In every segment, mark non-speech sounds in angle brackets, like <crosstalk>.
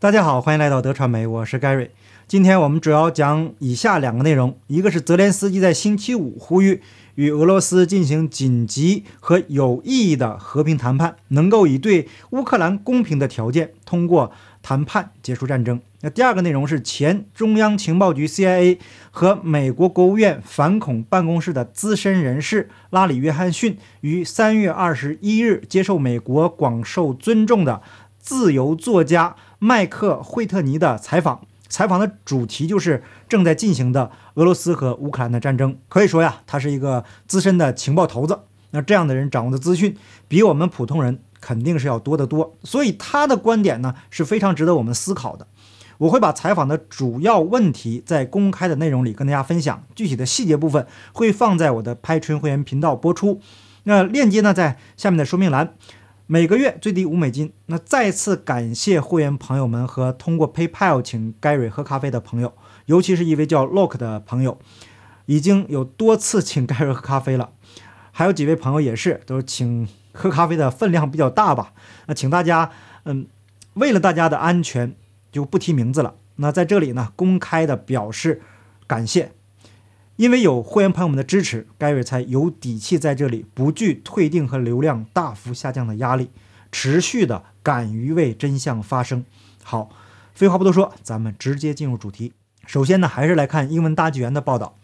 大家好，欢迎来到德传媒，我是 Gary。今天我们主要讲以下两个内容：一个是泽连斯基在星期五呼吁与俄罗斯进行紧急和有意义的和平谈判，能够以对乌克兰公平的条件通过谈判结束战争；那第二个内容是前中央情报局 CIA 和美国国务院反恐办公室的资深人士拉里·约翰逊于三月二十一日接受美国广受尊重的自由作家。麦克·惠特尼的采访，采访的主题就是正在进行的俄罗斯和乌克兰的战争。可以说呀，他是一个资深的情报头子。那这样的人掌握的资讯，比我们普通人肯定是要多得多。所以他的观点呢，是非常值得我们思考的。我会把采访的主要问题在公开的内容里跟大家分享，具体的细节部分会放在我的拍春会员频道播出。那链接呢，在下面的说明栏。每个月最低五美金。那再次感谢会员朋友们和通过 PayPal 请 Gary 喝咖啡的朋友，尤其是一位叫 Lock 的朋友，已经有多次请 <laughs> Gary 喝咖啡了。还有几位朋友也是，都是请喝咖啡的分量比较大吧。那请大家，嗯，为了大家的安全，就不提名字了。那在这里呢，公开的表示感谢。因为有会员朋友们的支持，盖瑞才有底气在这里不惧退订和流量大幅下降的压力，持续的敢于为真相发声。好，废话不多说，咱们直接进入主题。首先呢，还是来看英文大纪元的报道。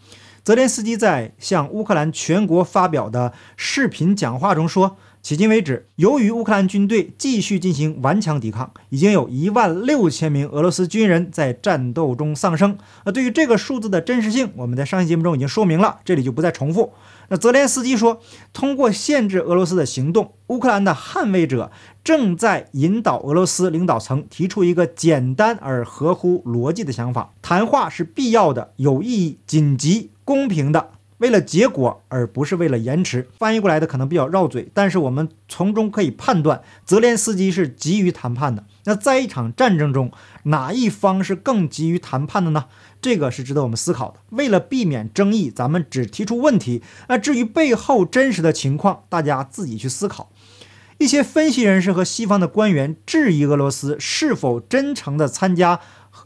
泽连斯基在向乌克兰全国发表的视频讲话中说。迄今为止，由于乌克兰军队继续进行顽强抵抗，已经有一万六千名俄罗斯军人在战斗中丧生。那对于这个数字的真实性，我们在上期节目中已经说明了，这里就不再重复。那泽连斯基说，通过限制俄罗斯的行动，乌克兰的捍卫者正在引导俄罗斯领导层提出一个简单而合乎逻辑的想法：谈话是必要的、有意义、紧急、公平的。为了结果，而不是为了延迟。翻译过来的可能比较绕嘴，但是我们从中可以判断，泽连斯基是急于谈判的。那在一场战争中，哪一方是更急于谈判的呢？这个是值得我们思考的。为了避免争议，咱们只提出问题。那至于背后真实的情况，大家自己去思考。一些分析人士和西方的官员质疑俄罗斯是否真诚地参加，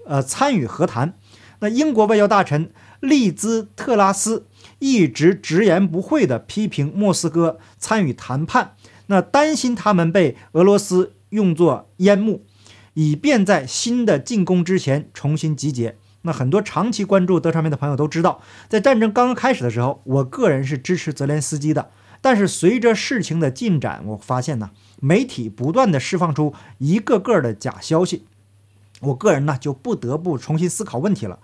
呃，参与和谈。那英国外交大臣利兹特拉斯。一直直言不讳地批评莫斯科参与谈判，那担心他们被俄罗斯用作烟幕，以便在新的进攻之前重新集结。那很多长期关注德传媒的朋友都知道，在战争刚刚开始的时候，我个人是支持泽连斯基的。但是随着事情的进展，我发现呢，媒体不断地释放出一个个的假消息，我个人呢就不得不重新思考问题了。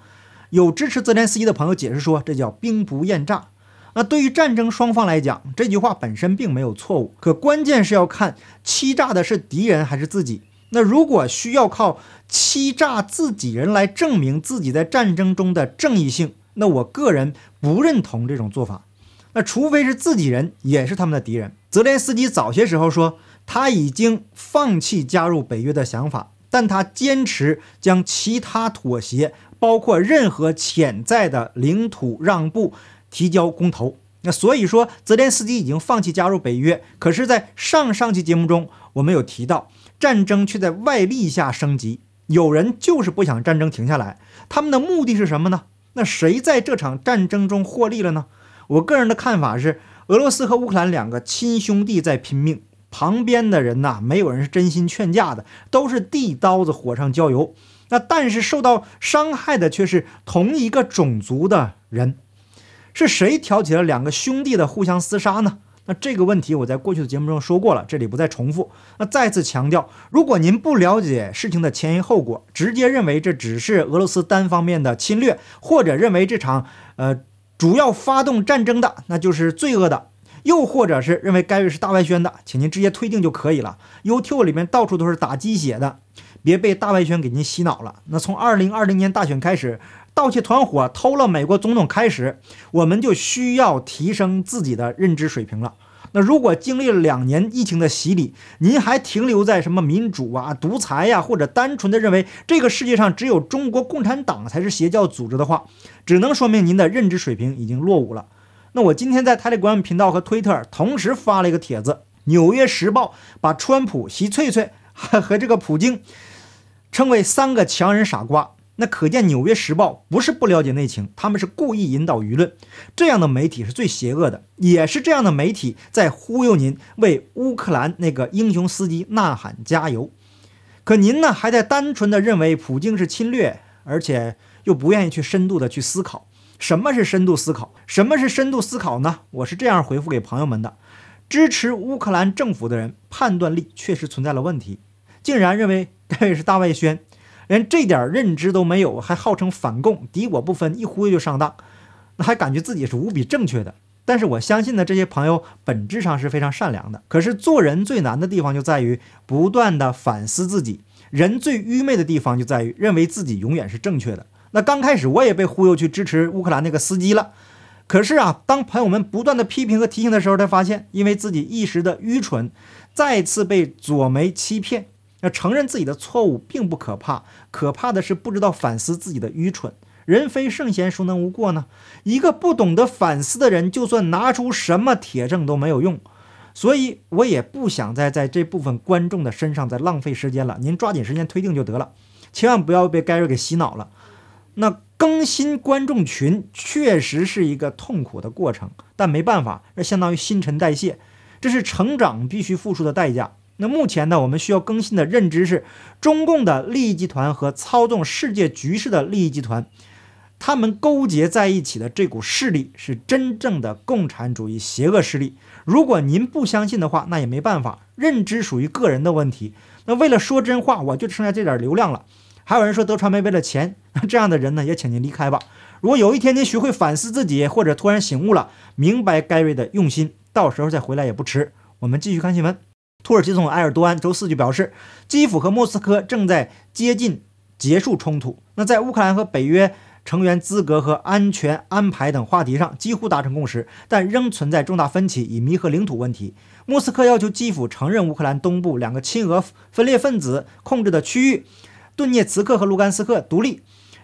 有支持泽连斯基的朋友解释说，这叫兵不厌诈。那对于战争双方来讲，这句话本身并没有错误，可关键是要看欺诈的是敌人还是自己。那如果需要靠欺诈自己人来证明自己在战争中的正义性，那我个人不认同这种做法。那除非是自己人也是他们的敌人。泽连斯基早些时候说他已经放弃加入北约的想法，但他坚持将其他妥协。包括任何潜在的领土让步提交公投。那所以说，泽连斯基已经放弃加入北约。可是，在上上期节目中，我们有提到，战争却在外力下升级。有人就是不想战争停下来，他们的目的是什么呢？那谁在这场战争中获利了呢？我个人的看法是，俄罗斯和乌克兰两个亲兄弟在拼命，旁边的人呐，没有人是真心劝架的，都是递刀子火上浇油。那但是受到伤害的却是同一个种族的人，是谁挑起了两个兄弟的互相厮杀呢？那这个问题我在过去的节目中说过了，这里不再重复。那再次强调，如果您不了解事情的前因后果，直接认为这只是俄罗斯单方面的侵略，或者认为这场呃主要发动战争的那就是罪恶的，又或者是认为该位是大外宣的，请您直接推定就可以了。YouTube 里面到处都是打鸡血的。别被大外宣给您洗脑了。那从二零二零年大选开始，盗窃团伙偷了美国总统开始，我们就需要提升自己的认知水平了。那如果经历了两年疫情的洗礼，您还停留在什么民主啊、独裁呀，或者单纯的认为这个世界上只有中国共产党才是邪教组织的话，只能说明您的认知水平已经落伍了。那我今天在泰勒官频道和推特同时发了一个帖子，《纽约时报》把川普、习翠翠和 <laughs> 和这个普京。称为三个强人傻瓜。那可见《纽约时报》不是不了解内情，他们是故意引导舆论。这样的媒体是最邪恶的，也是这样的媒体在忽悠您为乌克兰那个英雄司机呐喊加油。可您呢，还在单纯的认为普京是侵略，而且又不愿意去深度的去思考什么是深度思考，什么是深度思考呢？我是这样回复给朋友们的：支持乌克兰政府的人判断力确实存在了问题，竟然认为 <laughs> 这是大外宣。连这点认知都没有，还号称反共，敌我不分，一忽悠就上当，那还感觉自己是无比正确的。但是我相信呢，这些朋友本质上是非常善良的。可是做人最难的地方就在于不断的反思自己，人最愚昧的地方就在于认为自己永远是正确的。那刚开始我也被忽悠去支持乌克兰那个司机了，可是啊，当朋友们不断的批评和提醒的时候，才发现因为自己一时的愚蠢，再次被左媒欺骗。要承认自己的错误并不可怕，可怕的是不知道反思自己的愚蠢。人非圣贤，孰能无过呢？一个不懂得反思的人，就算拿出什么铁证都没有用。所以，我也不想再在这部分观众的身上再浪费时间了。您抓紧时间推定就得了，千万不要被盖瑞给洗脑了。那更新观众群确实是一个痛苦的过程，但没办法，这相当于新陈代谢，这是成长必须付出的代价。那目前呢，我们需要更新的认知是，中共的利益集团和操纵世界局势的利益集团，他们勾结在一起的这股势力是真正的共产主义邪恶势力。如果您不相信的话，那也没办法，认知属于个人的问题。那为了说真话，我就剩下这点流量了。还有人说德传媒为了钱，那 <laughs> 这样的人呢，也请您离开吧。如果有一天您学会反思自己，或者突然醒悟了，明白盖瑞的用心，到时候再回来也不迟。我们继续看新闻。土耳其总统埃尔多安周四就表示，基辅和莫斯科正在接近结束冲突。那在乌克兰和北约成员资格和安全安排等话题上几乎达成共识，但仍存在重大分歧，以弥合领土问题。莫斯科要求基辅承认乌克兰东部两个亲俄分裂分子控制的区域顿涅茨克和卢甘斯克独立。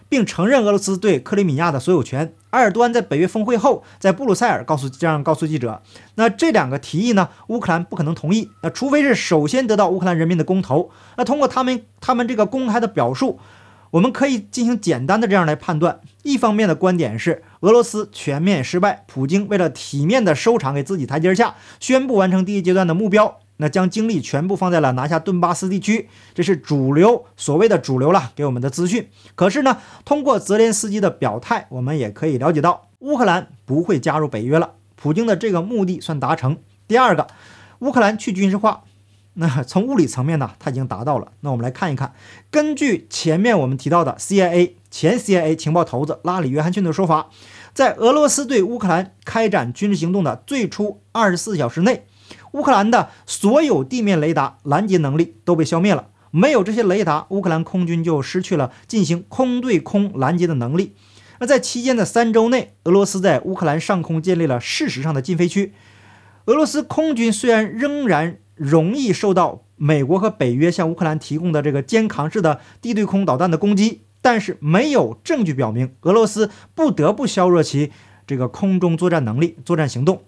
并承认俄罗斯对克里米亚的所有权。埃尔多安在北约峰会后，在布鲁塞尔告诉这样告诉记者：“那这两个提议呢，乌克兰不可能同意。那除非是首先得到乌克兰人民的公投。那通过他们他们这个公开的表述，我们可以进行简单的这样来判断：一方面的观点是俄罗斯全面失败，普京为了体面的收场，给自己台阶下，宣布完成第一阶段的目标。”那将精力全部放在了拿下顿巴斯地区，这是主流所谓的主流了给我们的资讯。可是呢，通过泽连斯基的表态，我们也可以了解到，乌克兰不会加入北约了。普京的这个目的算达成。第二个，乌克兰去军事化，那从物理层面呢，它已经达到了。那我们来看一看，根据前面我们提到的 CIA 前 CIA 情报头子拉里·约翰逊的说法，在俄罗斯对乌克兰开展军事行动的最初二十四小时内。乌克兰的所有地面雷达拦截能力都被消灭了，没有这些雷达，乌克兰空军就失去了进行空对空拦截的能力。那在期间的三周内，俄罗斯在乌克兰上空建立了事实上的禁飞区。俄罗斯空军虽然仍然容易受到美国和北约向乌克兰提供的这个肩扛式的地对空导弹的攻击，但是没有证据表明俄罗斯不得不削弱其这个空中作战能力、作战行动。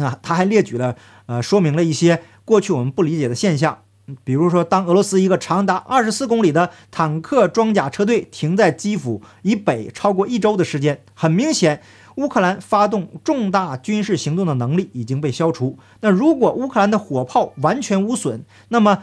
啊，他还列举了，呃，说明了一些过去我们不理解的现象，比如说，当俄罗斯一个长达二十四公里的坦克装甲车队停在基辅以北超过一周的时间，很明显，乌克兰发动重大军事行动的能力已经被消除。那如果乌克兰的火炮完全无损，那么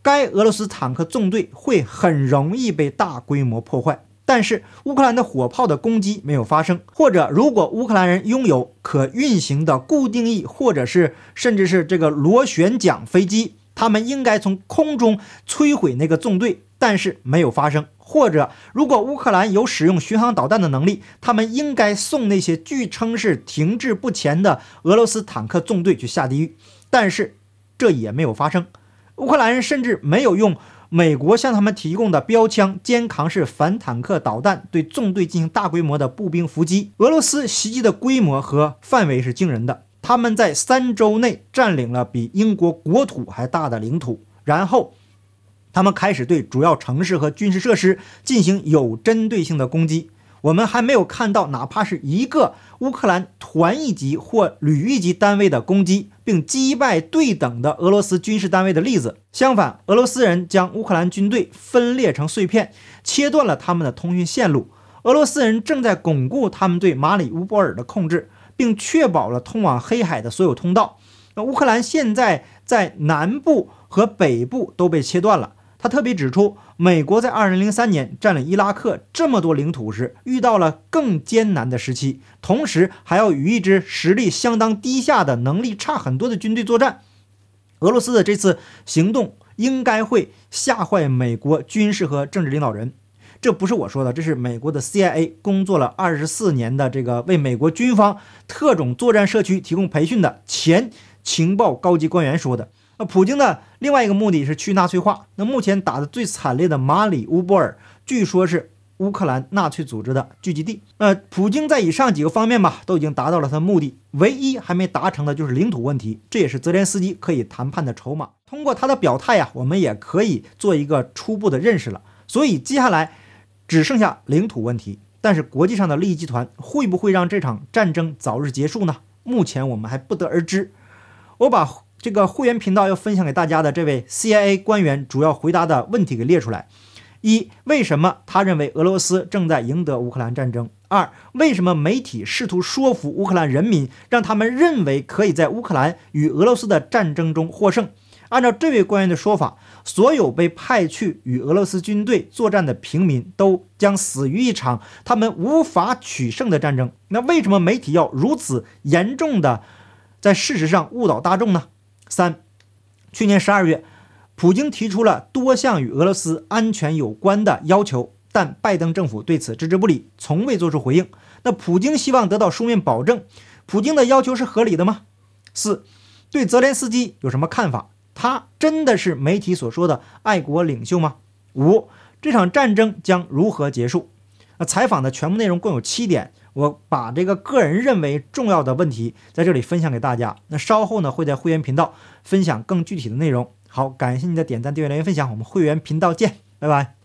该俄罗斯坦克纵队会很容易被大规模破坏。但是乌克兰的火炮的攻击没有发生，或者如果乌克兰人拥有可运行的固定翼，或者是甚至是这个螺旋桨飞机，他们应该从空中摧毁那个纵队，但是没有发生。或者如果乌克兰有使用巡航导弹的能力，他们应该送那些据称是停滞不前的俄罗斯坦克纵队去下地狱，但是这也没有发生。乌克兰人甚至没有用。美国向他们提供的标枪肩扛式反坦克导弹，对纵队进行大规模的步兵伏击。俄罗斯袭击的规模和范围是惊人的，他们在三周内占领了比英国国土还大的领土，然后他们开始对主要城市和军事设施进行有针对性的攻击。我们还没有看到哪怕是一个乌克兰团一级或旅一级单位的攻击并击败对等的俄罗斯军事单位的例子。相反，俄罗斯人将乌克兰军队分裂成碎片，切断了他们的通讯线路。俄罗斯人正在巩固他们对马里乌波尔的控制，并确保了通往黑海的所有通道。那乌克兰现在在南部和北部都被切断了。他特别指出，美国在2003年占领伊拉克这么多领土时，遇到了更艰难的时期，同时还要与一支实力相当低下的、能力差很多的军队作战。俄罗斯的这次行动应该会吓坏美国军事和政治领导人。这不是我说的，这是美国的 CIA 工作了二十四年的这个为美国军方特种作战社区提供培训的前情报高级官员说的。那普京的另外一个目的是去纳粹化。那目前打得最惨烈的马里乌波尔，据说是乌克兰纳粹组织的聚集地。那，普京在以上几个方面吧，都已经达到了他的目的，唯一还没达成的就是领土问题，这也是泽连斯基可以谈判的筹码。通过他的表态呀，我们也可以做一个初步的认识了。所以接下来只剩下领土问题，但是国际上的利益集团会不会让这场战争早日结束呢？目前我们还不得而知。我把。这个会员频道要分享给大家的这位 CIA 官员主要回答的问题给列出来：一、为什么他认为俄罗斯正在赢得乌克兰战争？二、为什么媒体试图说服乌克兰人民，让他们认为可以在乌克兰与俄罗斯的战争中获胜？按照这位官员的说法，所有被派去与俄罗斯军队作战的平民都将死于一场他们无法取胜的战争。那为什么媒体要如此严重的在事实上误导大众呢？三，去年十二月，普京提出了多项与俄罗斯安全有关的要求，但拜登政府对此置之不理，从未做出回应。那普京希望得到书面保证，普京的要求是合理的吗？四，对泽连斯基有什么看法？他真的是媒体所说的爱国领袖吗？五，这场战争将如何结束？那采访的全部内容共有七点。我把这个个人认为重要的问题在这里分享给大家。那稍后呢，会在会员频道分享更具体的内容。好，感谢您的点赞、订阅、留言、分享。我们会员频道见，拜拜。